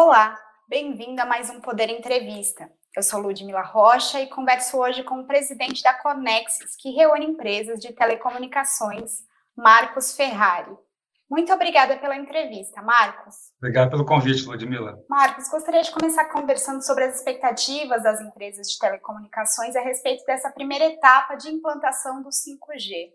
Olá, bem-vindo a mais um Poder Entrevista. Eu sou Ludmila Rocha e converso hoje com o presidente da Conexis, que reúne empresas de telecomunicações, Marcos Ferrari. Muito obrigada pela entrevista, Marcos. Obrigado pelo convite, Ludmila. Marcos, gostaria de começar conversando sobre as expectativas das empresas de telecomunicações a respeito dessa primeira etapa de implantação do 5G.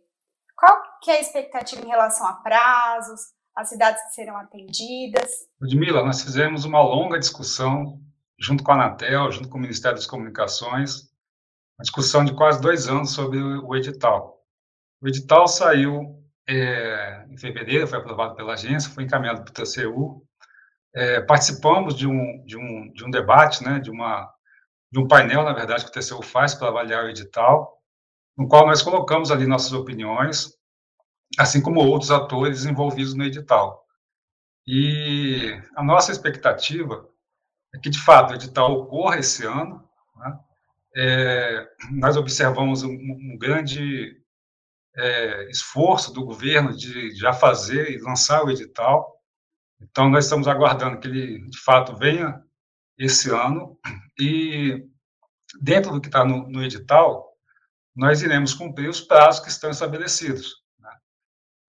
Qual que é a expectativa em relação a prazos, as cidades que serão atendidas? Ludmila, nós fizemos uma longa discussão junto com a Anatel, junto com o Ministério das Comunicações, uma discussão de quase dois anos sobre o edital. O edital saiu é, em fevereiro, foi aprovado pela agência, foi encaminhado para o TCU. É, participamos de um, de, um, de um debate, né, de, uma, de um painel, na verdade, que o TCU faz para avaliar o edital, no qual nós colocamos ali nossas opiniões, assim como outros atores envolvidos no edital. E a nossa expectativa é que, de fato, o edital ocorra esse ano. Né? É, nós observamos um, um grande é, esforço do governo de já fazer e lançar o edital. Então, nós estamos aguardando que ele, de fato, venha esse ano. E, dentro do que está no, no edital, nós iremos cumprir os prazos que estão estabelecidos.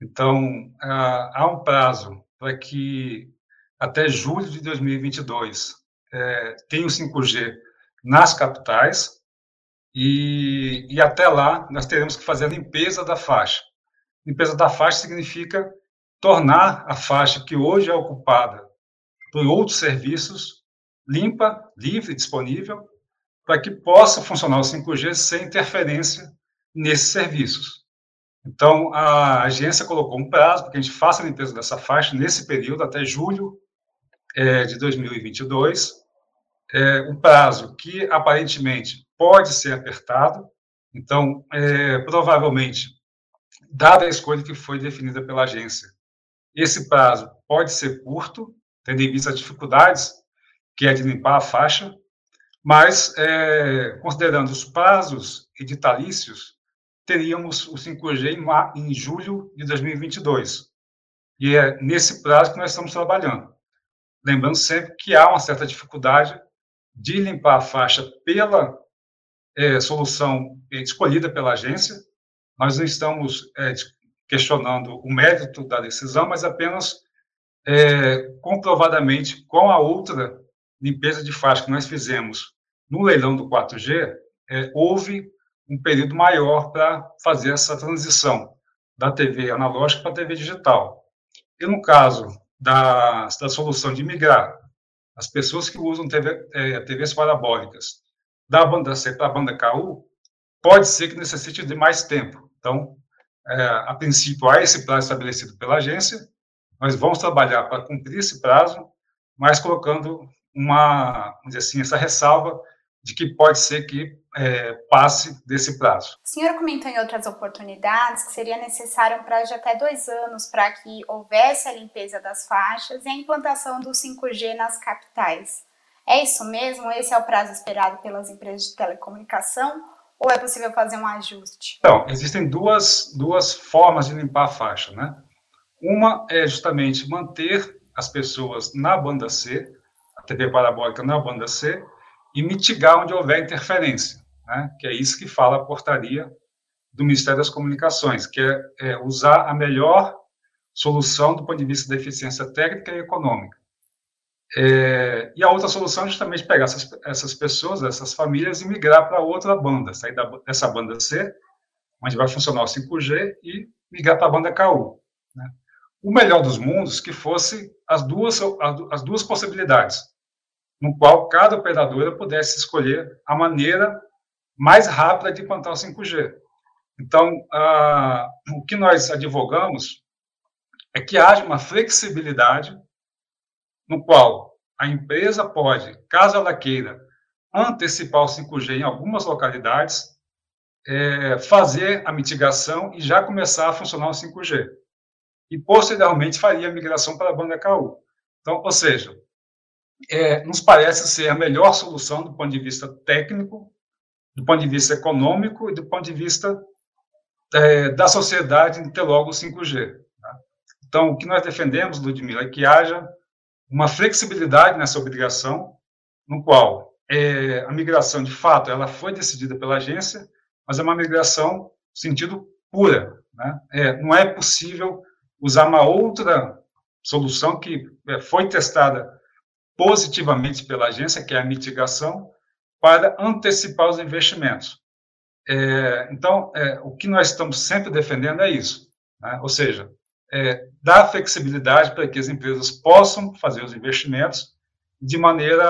Então, há um prazo para que até julho de 2022 é, tenha o 5G nas capitais, e, e até lá nós teremos que fazer a limpeza da faixa. Limpeza da faixa significa tornar a faixa que hoje é ocupada por outros serviços limpa, livre, disponível, para que possa funcionar o 5G sem interferência nesses serviços. Então, a agência colocou um prazo para que a gente faça a limpeza dessa faixa nesse período, até julho é, de 2022. É, um prazo que, aparentemente, pode ser apertado. Então, é, provavelmente, dada a escolha que foi definida pela agência, esse prazo pode ser curto, tendo em vista as dificuldades que é de limpar a faixa, mas, é, considerando os prazos editalícios, teríamos o 5G em, julho de 2022. E é nesse prazo que nós estamos trabalhando. Lembrando sempre que há uma certa dificuldade de limpar a faixa pela é, solução escolhida pela agência. Nós não estamos é, questionando o mérito da decisão, mas apenas é, comprovadamente com a outra limpeza de faixa que nós fizemos no leilão do 4G, é, houve um período maior para fazer essa transição da TV analógica para a TV digital. E no caso da, da solução de migrar as pessoas que usam TV, é, TVs parabólicas da banda C para a banda KU, pode ser que necessite de mais tempo. Então, é, a princípio, há esse prazo estabelecido pela agência, nós vamos trabalhar para cumprir esse prazo, mas colocando uma, vamos dizer assim, essa ressalva de que pode ser que é, passe desse prazo. O senhor comentou em outras oportunidades que seria necessário um prazo de até dois anos para que houvesse a limpeza das faixas e a implantação do 5G nas capitais. É isso mesmo? Esse é o prazo esperado pelas empresas de telecomunicação? Ou é possível fazer um ajuste? Então, existem duas, duas formas de limpar a faixa, né? Uma é justamente manter as pessoas na banda C, a TV parabólica na banda C, e mitigar onde houver interferência, né? que é isso que fala a portaria do Ministério das Comunicações, que é, é usar a melhor solução do ponto de vista da eficiência técnica e econômica. É, e a outra solução é justamente pegar essas, essas pessoas, essas famílias, e migrar para outra banda, sair da, dessa banda C, onde vai funcionar o 5G, e migrar para a banda KU. Né? O melhor dos mundos que fosse as duas, as duas possibilidades no qual cada operadora pudesse escolher a maneira mais rápida de implantar o 5G. Então, ah, o que nós advogamos é que haja uma flexibilidade no qual a empresa pode, caso ela queira, antecipar o 5G em algumas localidades, é, fazer a mitigação e já começar a funcionar o 5G. E, posteriormente, faria a migração para a banda KU. Então, ou seja, é, nos parece ser a melhor solução do ponto de vista técnico, do ponto de vista econômico e do ponto de vista é, da sociedade em ter logo o 5G. Tá? Então, o que nós defendemos, Ludmila, é que haja uma flexibilidade nessa obrigação, no qual é, a migração, de fato, ela foi decidida pela agência, mas é uma migração no sentido pura. Né? É, não é possível usar uma outra solução que é, foi testada positivamente pela agência, que é a mitigação, para antecipar os investimentos. É, então, é, o que nós estamos sempre defendendo é isso, né? ou seja, é, dar flexibilidade para que as empresas possam fazer os investimentos de maneira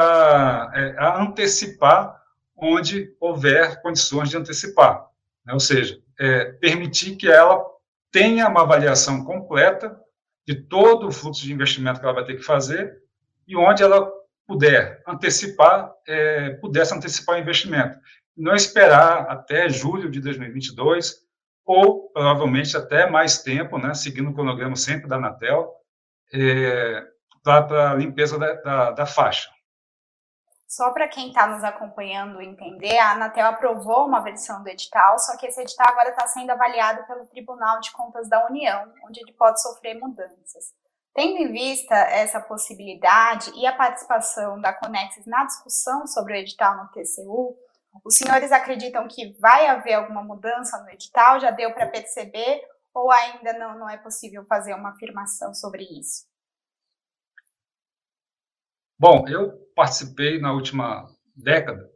é, a antecipar onde houver condições de antecipar, né? ou seja, é, permitir que ela tenha uma avaliação completa de todo o fluxo de investimento que ela vai ter que fazer e onde ela puder antecipar, é, pudesse antecipar o investimento. Não esperar até julho de 2022 ou provavelmente até mais tempo, né, seguindo o cronograma sempre da Anatel, é, para a limpeza da, da, da faixa. Só para quem está nos acompanhando entender, a Anatel aprovou uma versão do edital, só que esse edital agora está sendo avaliado pelo Tribunal de Contas da União, onde ele pode sofrer mudanças. Tendo em vista essa possibilidade e a participação da Conexis na discussão sobre o edital no TCU, os senhores acreditam que vai haver alguma mudança no edital? Já deu para perceber ou ainda não, não é possível fazer uma afirmação sobre isso? Bom, eu participei na última década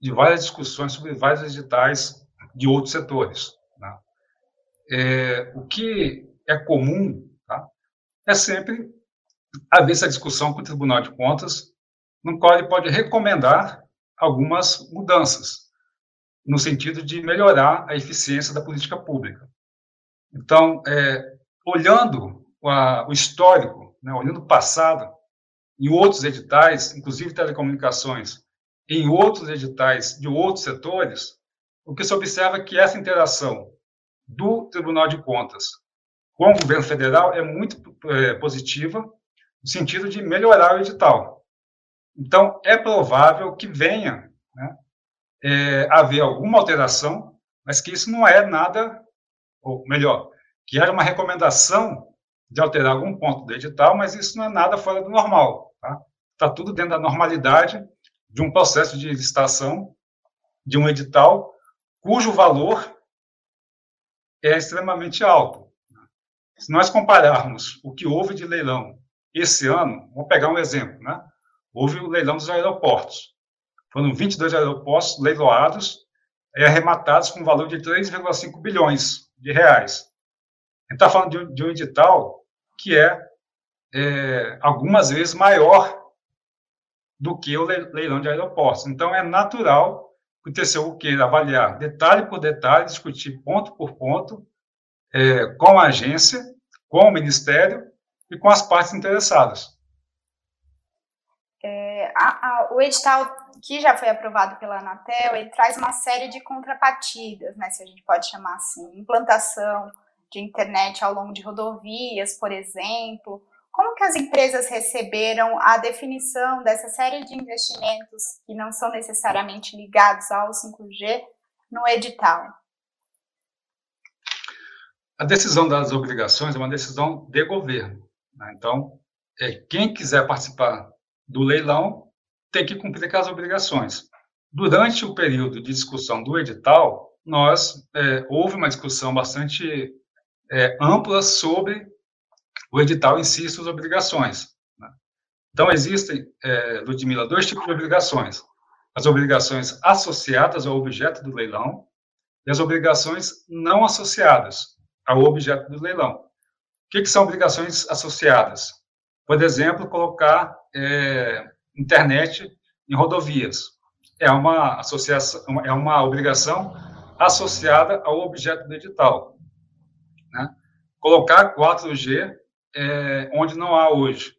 de várias discussões sobre vários editais de outros setores. Né? É, o que é comum é sempre haver essa discussão com o Tribunal de Contas, no qual ele pode recomendar algumas mudanças, no sentido de melhorar a eficiência da política pública. Então, é, olhando a, o histórico, né, olhando o passado, em outros editais, inclusive telecomunicações, em outros editais de outros setores, o que se observa é que essa interação do Tribunal de Contas com o governo federal é muito é, positiva, no sentido de melhorar o edital. Então, é provável que venha né, é, haver alguma alteração, mas que isso não é nada, ou melhor, que era uma recomendação de alterar algum ponto do edital, mas isso não é nada fora do normal. Está tá tudo dentro da normalidade de um processo de licitação de um edital cujo valor é extremamente alto. Se nós compararmos o que houve de leilão esse ano, vamos pegar um exemplo, né? Houve o leilão dos aeroportos. Foram 22 aeroportos leiloados e arrematados com um valor de 3,5 bilhões de reais. A gente está falando de um, de um edital que é é, algumas vezes maior do que o leilão de aeroportos. Então, é natural que o TCU queira avaliar detalhe por detalhe, discutir ponto por ponto é, com a agência, com o Ministério e com as partes interessadas. É, a, a, o edital que já foi aprovado pela Anatel, ele traz uma série de contrapartidas, né, se a gente pode chamar assim, implantação de internet ao longo de rodovias, por exemplo, como que as empresas receberam a definição dessa série de investimentos que não são necessariamente ligados ao 5G no edital? A decisão das obrigações é uma decisão de governo. Né? Então, é, quem quiser participar do leilão tem que cumprir as obrigações. Durante o período de discussão do edital, nós é, houve uma discussão bastante é, ampla sobre o edital em si e suas obrigações. Né? Então, existem, é, Ludmila, dois tipos de obrigações. As obrigações associadas ao objeto do leilão e as obrigações não associadas ao objeto do leilão. O que, que são obrigações associadas? Por exemplo, colocar é, internet em rodovias. É uma associação, é uma obrigação associada ao objeto do edital. Né? Colocar 4G é, onde não há hoje.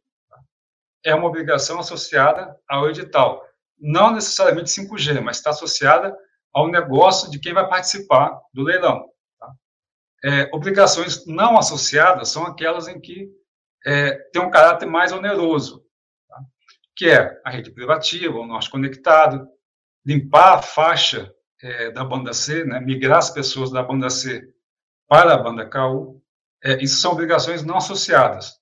É uma obrigação associada ao edital. Não necessariamente 5G, mas está associada ao negócio de quem vai participar do leilão. É, obrigações não associadas são aquelas em que é, tem um caráter mais oneroso, tá? que é a rede privativa, o nosso conectado, limpar a faixa é, da banda C, né, migrar as pessoas da banda C para a banda KU, é, isso são obrigações não associadas.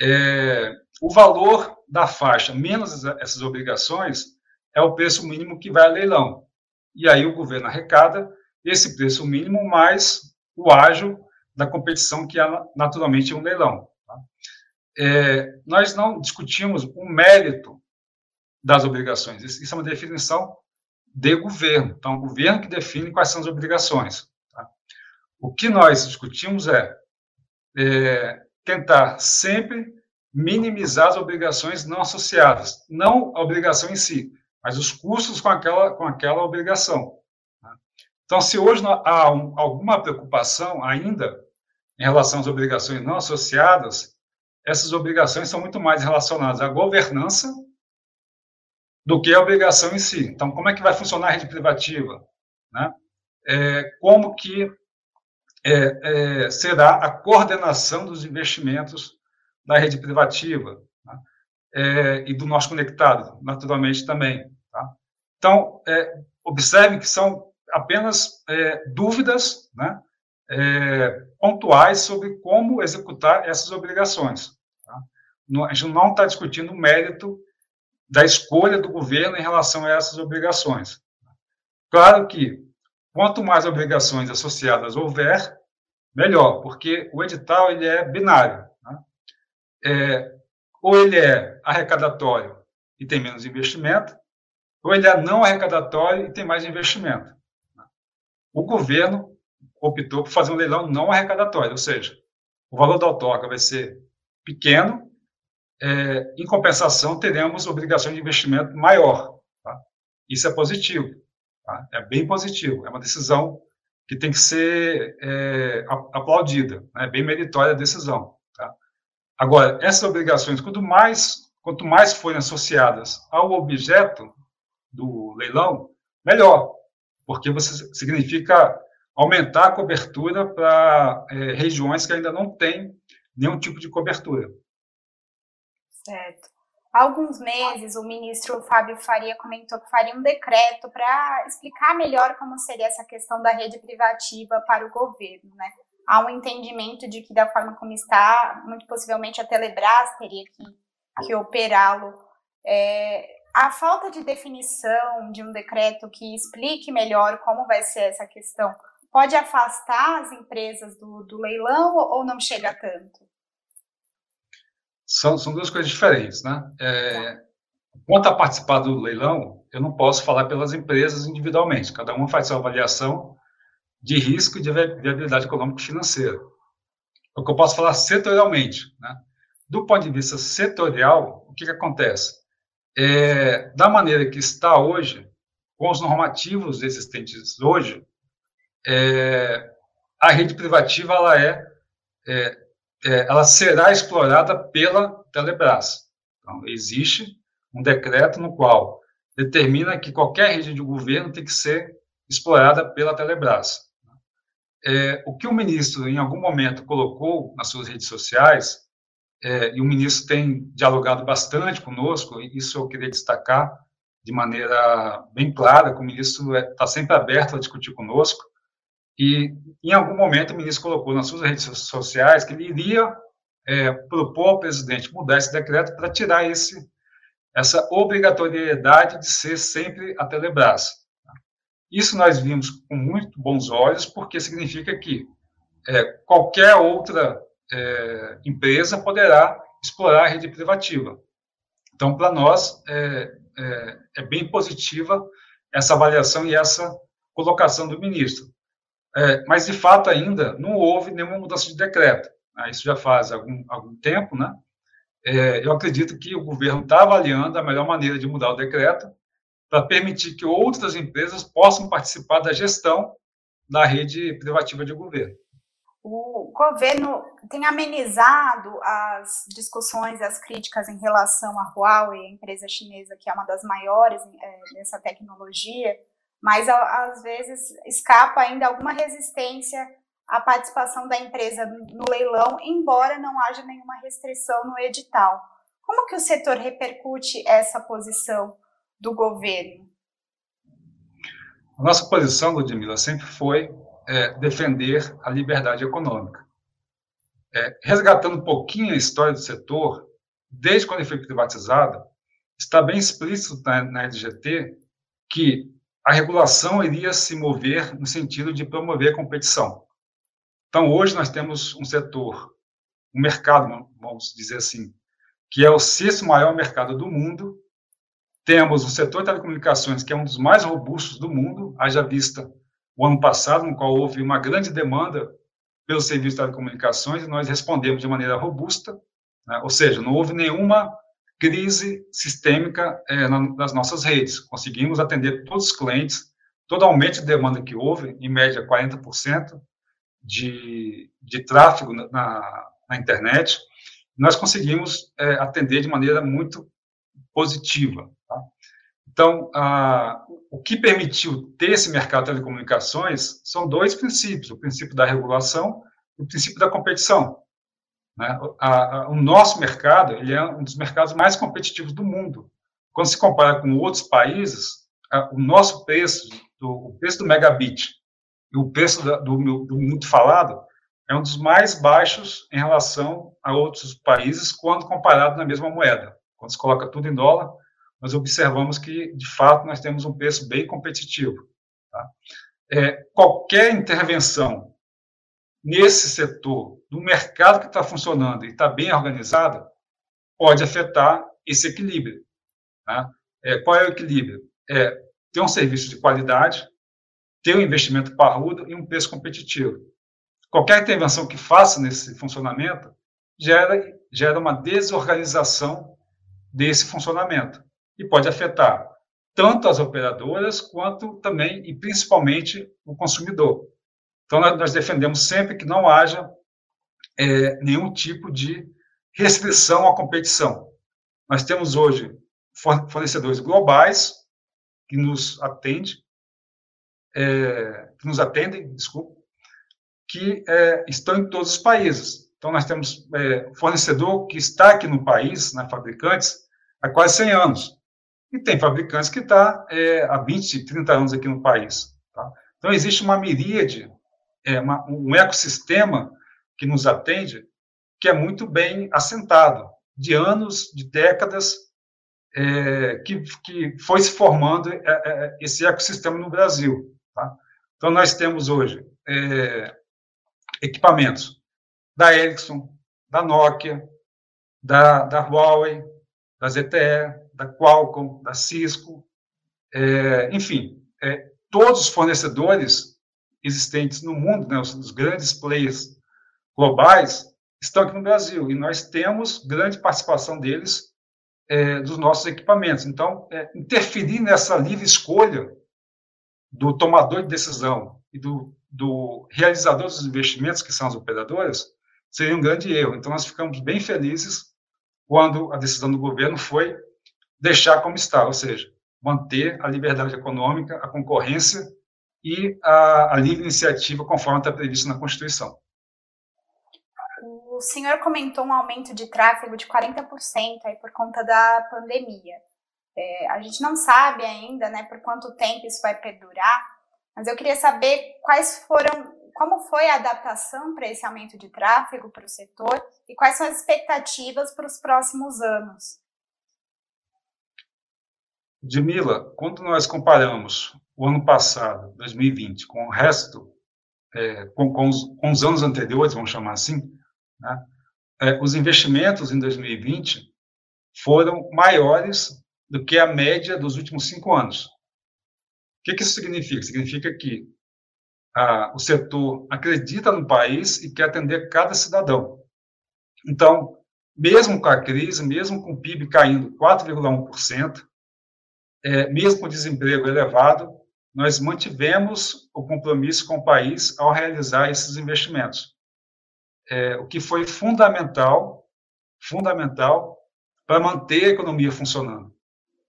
É, o valor da faixa menos essas obrigações é o preço mínimo que vai a leilão. E aí o governo arrecada esse preço mínimo mais o ágio da competição, que é naturalmente um leilão. Tá? É, nós não discutimos o mérito das obrigações. Isso é uma definição de governo. Então, o governo que define quais são as obrigações. Tá? O que nós discutimos é, é tentar sempre minimizar as obrigações não associadas, não a obrigação em si, mas os custos com aquela, com aquela obrigação. Então, se hoje há um, alguma preocupação ainda em relação às obrigações não associadas, essas obrigações são muito mais relacionadas à governança do que a obrigação em si. Então, como é que vai funcionar a rede privativa? Né? É, como que é, é, será a coordenação dos investimentos da rede privativa né? É, e do nosso conectado, naturalmente também. Tá? Então, é, observem que são apenas é, dúvidas né? pontuais sobre como executar essas obrigações. Tá? A gente não está discutindo o mérito da escolha do governo em relação a essas obrigações. Claro que quanto mais obrigações associadas houver, melhor, porque o edital ele é binário. Né? É, ou ele é arrecadatório e tem menos investimento, ou ele é não arrecadatório e tem mais investimento. O governo optou por fazer um leilão não arrecadatório, ou seja, o valor da outorga vai ser pequeno é, em compensação, teremos obrigação de investimento maior. Tá? Isso é positivo, tá? é bem positivo, é uma decisão que tem que ser é, aplaudida, né? é bem meritória a decisão. Tá? Agora, essas obrigações, quanto mais, quanto mais forem associadas ao objeto do leilão, melhor, porque você significa aumentar a cobertura para é, regiões que ainda não têm nenhum tipo de cobertura. Certo. Há alguns meses, o ministro Fábio Faria comentou que faria um decreto para explicar melhor como seria essa questão da rede privativa para o governo, né? Há um entendimento de que, da forma como está, muito possivelmente a Telebrás teria que, que operá-lo. É, a falta de definição de um decreto que explique melhor como vai ser essa questão pode afastar as empresas do, do leilão ou não chega tanto? são, são duas coisas diferentes, né? É, quanto a participar do leilão, eu não posso falar pelas empresas individualmente. Cada uma faz sua avaliação de risco e de viabilidade econômica e financeira. O que eu posso falar setorialmente, né? Do ponto de vista setorial, o que, que acontece? É, da maneira que está hoje, com os normativos existentes hoje, é, a rede privativa ela é, é é, ela será explorada pela Telebrás. Então, existe um decreto no qual determina que qualquer rede de governo tem que ser explorada pela Telebrás. É, o que o ministro, em algum momento, colocou nas suas redes sociais, é, e o ministro tem dialogado bastante conosco, e isso eu queria destacar de maneira bem clara, que o ministro está é, sempre aberto a discutir conosco, e, em algum momento, o ministro colocou nas suas redes sociais que ele iria é, propor ao presidente mudar esse decreto para tirar esse, essa obrigatoriedade de ser sempre a Telebrás. Isso nós vimos com muito bons olhos, porque significa que é, qualquer outra é, empresa poderá explorar a rede privativa. Então, para nós, é, é, é, bem positiva essa avaliação e essa colocação do ministro. É, mas, de fato, ainda não houve nenhuma mudança de decreto. Né? Isso já faz algum, algum tempo, né? É, eu acredito que o governo está avaliando a melhor maneira de mudar o decreto para permitir que outras empresas possam participar da gestão da rede privativa de governo. O governo tem amenizado as discussões, as críticas em relação à Huawei, a empresa chinesa que é uma das maiores é, nessa tecnologia, mas às vezes escapa ainda alguma resistência à participação da empresa no leilão, embora não haja nenhuma restrição no edital. Como que o setor repercute essa posição do governo? A nossa posição, Ludmila, sempre foi é, defender a liberdade econômica. É, resgatando um pouquinho a história do setor, desde quando ele foi privatizado, está bem explícito na, na LGT que a regulação iria se mover no sentido de promover a competição. Então, hoje nós temos um setor, um mercado, vamos dizer assim, que é o sexto maior mercado do mundo. Temos o setor de telecomunicações, que é um dos mais robustos do mundo, haja vista o ano passado, no qual houve uma grande demanda pelo serviço de telecomunicações, nós respondemos de maneira robusta, né? ou seja, não houve nenhuma crise sistêmica é, nas nossas redes. Conseguimos atender todos os clientes, todo aumento de demanda que houve, em média 40% de, de tráfego na, na internet, nós conseguimos é, atender de maneira muito positiva. Tá? Então, a, o que permitiu ter esse mercado de telecomunicações são dois princípios: o princípio da regulação e o princípio da competição. Né? A, a, o nosso mercado ele é um dos mercados mais competitivos do mundo. Quando se compara com outros países, o nosso preço, do, o preço do megabit e o preço da, do, do muito falado é um dos mais baixos em relação a outros países quando comparado na mesma moeda. Quando se coloca tudo em dólar, nós observamos que, de fato, nós temos um preço bem competitivo. Tá? É, qualquer intervenção nesse setor, no mercado que está funcionando e está bem organizado, pode afetar esse equilíbrio. Tá? É, qual é o equilíbrio? É ter um serviço de qualidade, ter um investimento parrudo e um preço competitivo. Qualquer intervenção que faça nesse funcionamento gera, gera uma desorganização desse funcionamento e pode afetar tanto as operadoras quanto também e principalmente o consumidor. Então, nós defendemos sempre que não haja é, nenhum tipo de restrição à competição. Nós temos hoje fornecedores globais que nos atendem, é, que nos atendem, desculpa, que é, estão em todos os países. Então, nós temos é, fornecedor que está aqui no país, né, fabricantes, há quase 100 anos. E tem fabricantes que está é, há 20, 30 anos aqui no país. Tá? Então, existe uma miríade, é, uma, um ecossistema que nos atende, que é muito bem assentado, de anos, de décadas, é, que, que foi se formando é, é, esse ecossistema no Brasil. Tá? Então, nós temos hoje é, equipamentos da Ericsson, da Nokia, da, da Huawei, da ZTE, da Qualcomm, da Cisco, é, enfim, é, todos os fornecedores existentes no mundo, né, os, os, grandes players globais, estão aqui no Brasil, e nós temos grande participação deles é, dos nossos equipamentos. Então, é, interferir nessa livre escolha do tomador de decisão e do, do realizador dos investimentos, que são as operadoras, seria um grande erro. Então, nós ficamos bem felizes quando a decisão do governo foi deixar como está, ou seja, manter a liberdade econômica, a concorrência e a, a livre iniciativa conforme está previsto na Constituição. O senhor comentou um aumento de tráfego de 40% aí por conta da pandemia. É, a gente não sabe ainda, né, por quanto tempo isso vai perdurar, mas eu queria saber quais foram, como foi a adaptação para esse aumento de tráfego para o setor e quais são as expectativas para os próximos anos. Dimila, quando nós comparamos o ano passado, 2020, com o resto, é, com, com, os, com, os, anos anteriores, vamos chamar assim, né, é, os investimentos em 2020 foram maiores do que a média dos últimos cinco anos. O que, que isso significa? Significa que o setor acredita no país e quer atender cada cidadão. Então, mesmo com a crise, mesmo com o PIB caindo 4,1%, é, mesmo com desemprego elevado, nós mantivemos o compromisso com o país ao realizar esses investimentos. É, o que foi fundamental, fundamental para manter a economia funcionando.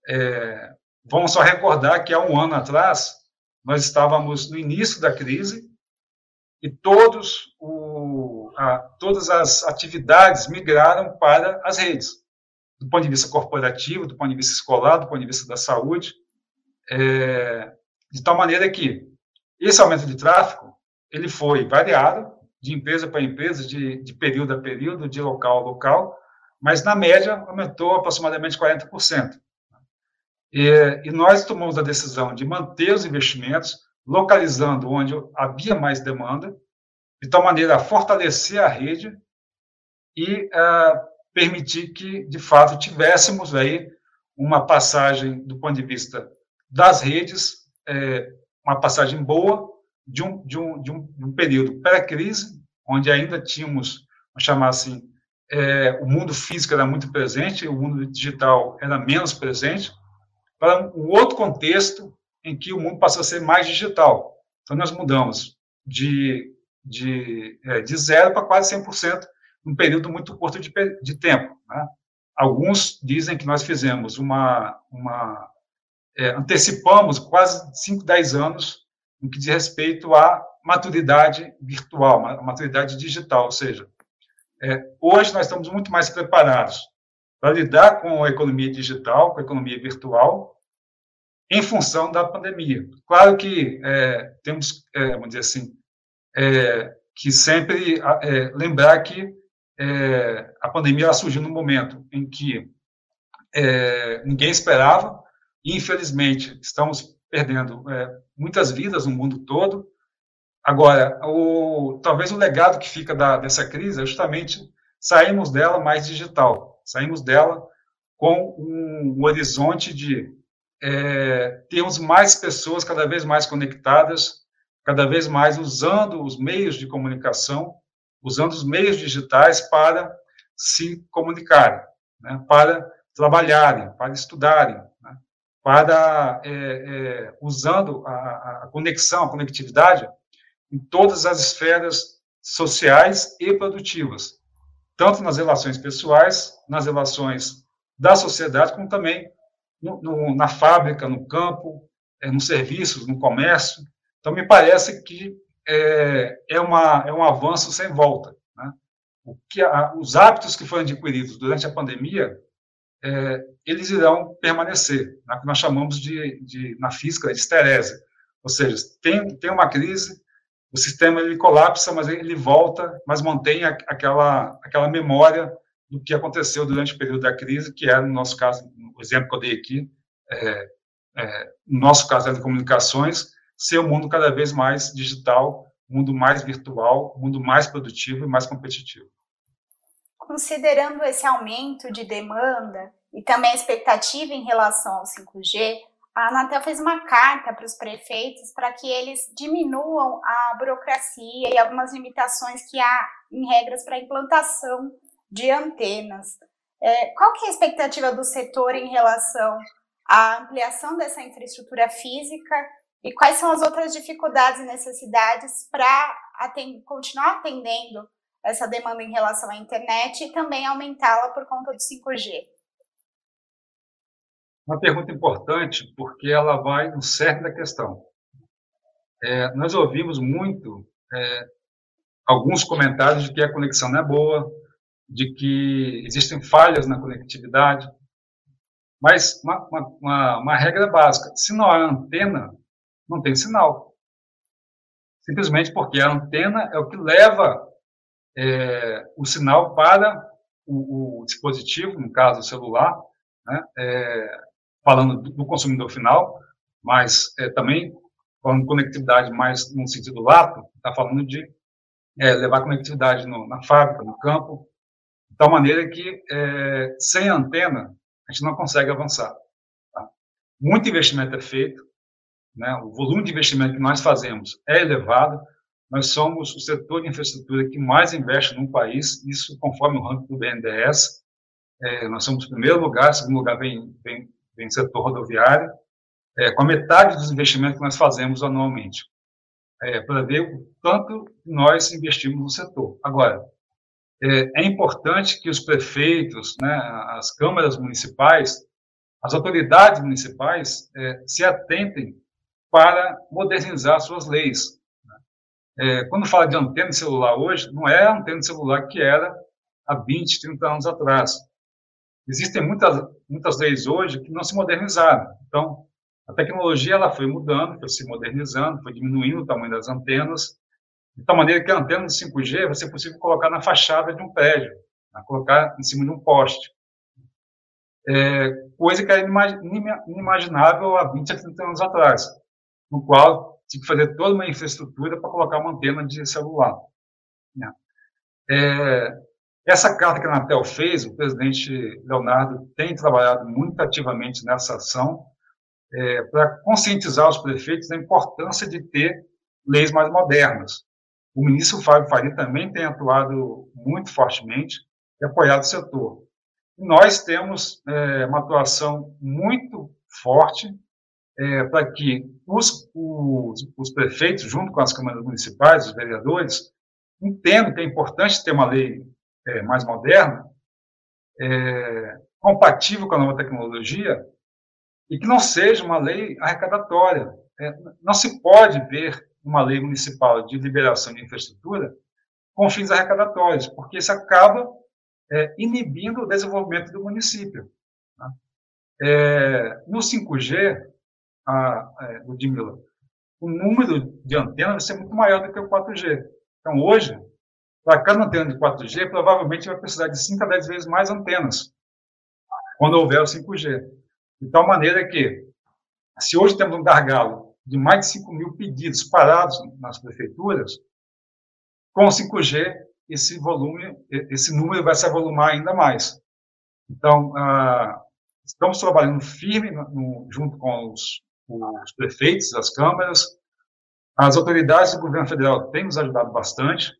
É, vamos só recordar que há um ano atrás nós estávamos no início da crise e todos o, a, todas as atividades migraram para as redes do ponto de vista corporativo, do ponto de vista escolar, do ponto de vista da saúde, é, de tal maneira que esse aumento de tráfego ele foi variado de empresa para empresa, de, de período a período, de local a local, mas na média aumentou aproximadamente 40%. E, e nós tomamos a decisão de manter os investimentos, localizando onde havia mais demanda, de tal maneira a fortalecer a rede e uh, permitir que, de fato, tivéssemos aí uma passagem do ponto de vista das redes, é, uma passagem boa de um, de um, de um, de um período pré-crise, onde ainda tínhamos, vamos chamar assim, é, o mundo físico era muito presente, o mundo digital era menos presente, para um outro contexto em que o mundo passou a ser mais digital. Então, nós mudamos de, de, é, de zero para quase 100% num período muito curto de, de tempo. Né? Alguns dizem que nós fizemos uma, uma é, antecipamos quase 5, 10 anos no que diz respeito à maturidade virtual, a maturidade digital, ou seja, é, hoje nós estamos muito mais preparados para lidar com a economia digital, com a economia virtual, em função da pandemia. Claro que é, temos, é, vamos dizer assim, é, que sempre é, lembrar que é, a pandemia surgiu no momento em que é, ninguém esperava, e infelizmente estamos perdendo muitas vidas no mundo todo. Agora, o, talvez o legado que fica da, dessa crise é justamente sairmos dela mais digital, saímos dela com um, um horizonte de é, termos mais pessoas cada vez mais conectadas, cada vez mais usando os meios de comunicação, usando os meios digitais para se comunicarem, né, para trabalharem, para estudarem, né, para é, é, usando a, a conexão, a conectividade em todas as esferas sociais e produtivas, tanto nas relações pessoais, nas relações da sociedade, como também no, no, na fábrica, no campo, é, nos serviços, no comércio. Então, me parece que é, é, uma, é um avanço sem volta. Né? O que a, os hábitos que foram adquiridos durante a pandemia, é, eles irão permanecer, né? que nós chamamos de, de, na física, de esterese. Ou seja, tem, tem uma crise, o sistema ele colapsa, mas ele volta, mas mantém a, aquela, aquela memória do que aconteceu durante o período da crise, que era, no nosso caso, o exemplo que eu dei aqui, é, é, no nosso caso, de comunicações, ser um mundo cada vez mais digital, mundo mais virtual, mundo mais produtivo e mais competitivo. Considerando esse aumento de demanda e também a expectativa em relação ao 5G, a Anatel fez uma carta para os prefeitos para que eles diminuam a burocracia e algumas limitações que há em regras para a implantação de antenas. É, qual que é a expectativa do setor em relação à ampliação dessa infraestrutura física e quais são as outras dificuldades e necessidades para atend continuar atendendo essa demanda em relação à internet e também aumentá-la por conta do 5G? Uma pergunta importante, porque ela vai no cerne da questão. É, nós ouvimos muito é, alguns comentários de que a conexão não é boa, de que existem falhas na conectividade, mas uma, uma, uma, regra básica: se não há antena, não tem sinal. Simplesmente porque a antena é o que leva é, o sinal para o, o, dispositivo, no caso o celular, né, é, falando do, do, consumidor final, mas é, também falando de conectividade mais no sentido lato, está falando de é, levar conectividade no, na fábrica, no campo, tal maneira que, é, sem antena, a gente não consegue avançar. Tá? Muito investimento é feito, né? o volume de investimento que nós fazemos é elevado, nós somos o setor de infraestrutura que mais investe no país, isso conforme o ranking do BNDES, é, nós somos o primeiro lugar, segundo lugar vem, vem, vem setor rodoviário, é, com a metade dos investimentos que nós fazemos anualmente, é, para ver o quanto nós investimos no setor. Agora, é, é importante que os prefeitos, né, as câmaras municipais, as autoridades municipais é, se atentem para modernizar suas leis. Né? É, quando fala de antena de celular hoje, não é a antena de celular que era há 20, 30 anos atrás. Existem muitas, muitas leis hoje que não se modernizaram. Então, a tecnologia ela foi mudando, foi se modernizando, foi diminuindo o tamanho das antenas, de tal maneira que a antena do 5G vai ser possível colocar na fachada de um prédio. a colocar em cima de um poste. É, coisa que era inimaginável há 20 a 30 anos atrás, no qual tinha que fazer toda uma infraestrutura para colocar uma antena de celular. Né? É, essa carta que a Anatel fez, o presidente Leonardo tem trabalhado muito ativamente nessa ação é, para conscientizar os prefeitos da importância de ter leis mais modernas. O ministro Fábio Faria também tem atuado muito fortemente e apoiado o setor. Nós temos é, uma atuação muito forte é, para que os, os, os, prefeitos, junto com as câmaras municipais, os vereadores, entendam que é importante ter uma lei é, mais moderna, é, compatível com a nova tecnologia, e que não seja uma lei arrecadatória. É, não se pode ver uma lei municipal de liberação de infraestrutura com fins arrecadatórios, porque isso acaba é, inibindo o desenvolvimento do município. Tá? É, no 5G, a, é, o número de antenas vai ser muito maior do que o 4G. Então, hoje, para cada antena de 4G, provavelmente vai precisar de 5 a 10 vezes mais antenas, quando houver o 5G. De tal maneira que, se hoje temos um gargalo de mais de 5 mil pedidos parados nas prefeituras, com o 5G, esse volume, esse número vai se avolumar ainda mais. Então, ah, estamos trabalhando firme no, junto com os, os, prefeitos, as câmaras, as autoridades do governo federal têm nos ajudado bastante.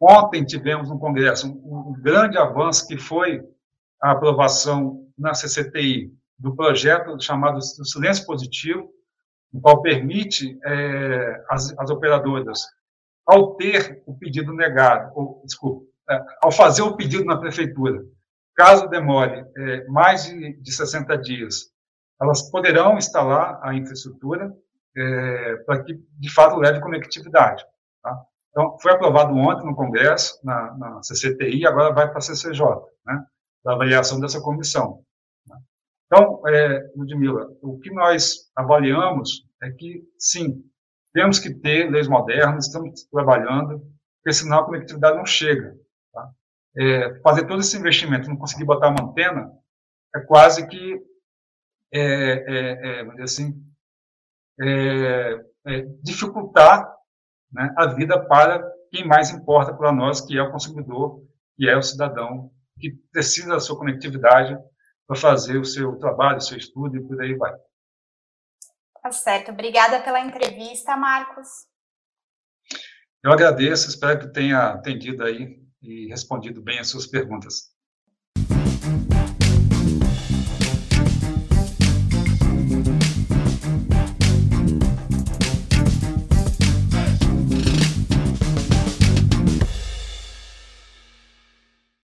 Ontem tivemos no Congresso um, grande avanço que foi a aprovação na CCTI do projeto chamado Silêncio Positivo, o qual permite é, as, as, operadoras, ao ter o pedido negado, ou, desculpa, é, ao fazer o pedido na prefeitura, caso demore é, mais de, de 60 dias, elas poderão instalar a infraestrutura é, para que, de fato, leve conectividade. Tá? Então, foi aprovado ontem no Congresso, na, na CCTI, agora vai para a CCJ, né, para avaliação dessa comissão. Então, é, Ludmila, o que nós avaliamos é que, sim, temos que ter leis modernas, estamos trabalhando, porque senão a conectividade não chega. Tá? É, fazer todo esse investimento, não conseguir botar uma antena, é quase que, é, é, é assim, é, é, dificultar né, a vida para quem mais importa para nós, que é o consumidor, que é o cidadão, que precisa da sua conectividade para fazer o seu trabalho, o seu estudo e por aí vai. Tá certo. Obrigada pela entrevista, Marcos. Eu agradeço, espero que tenha atendido aí e respondido bem as suas perguntas.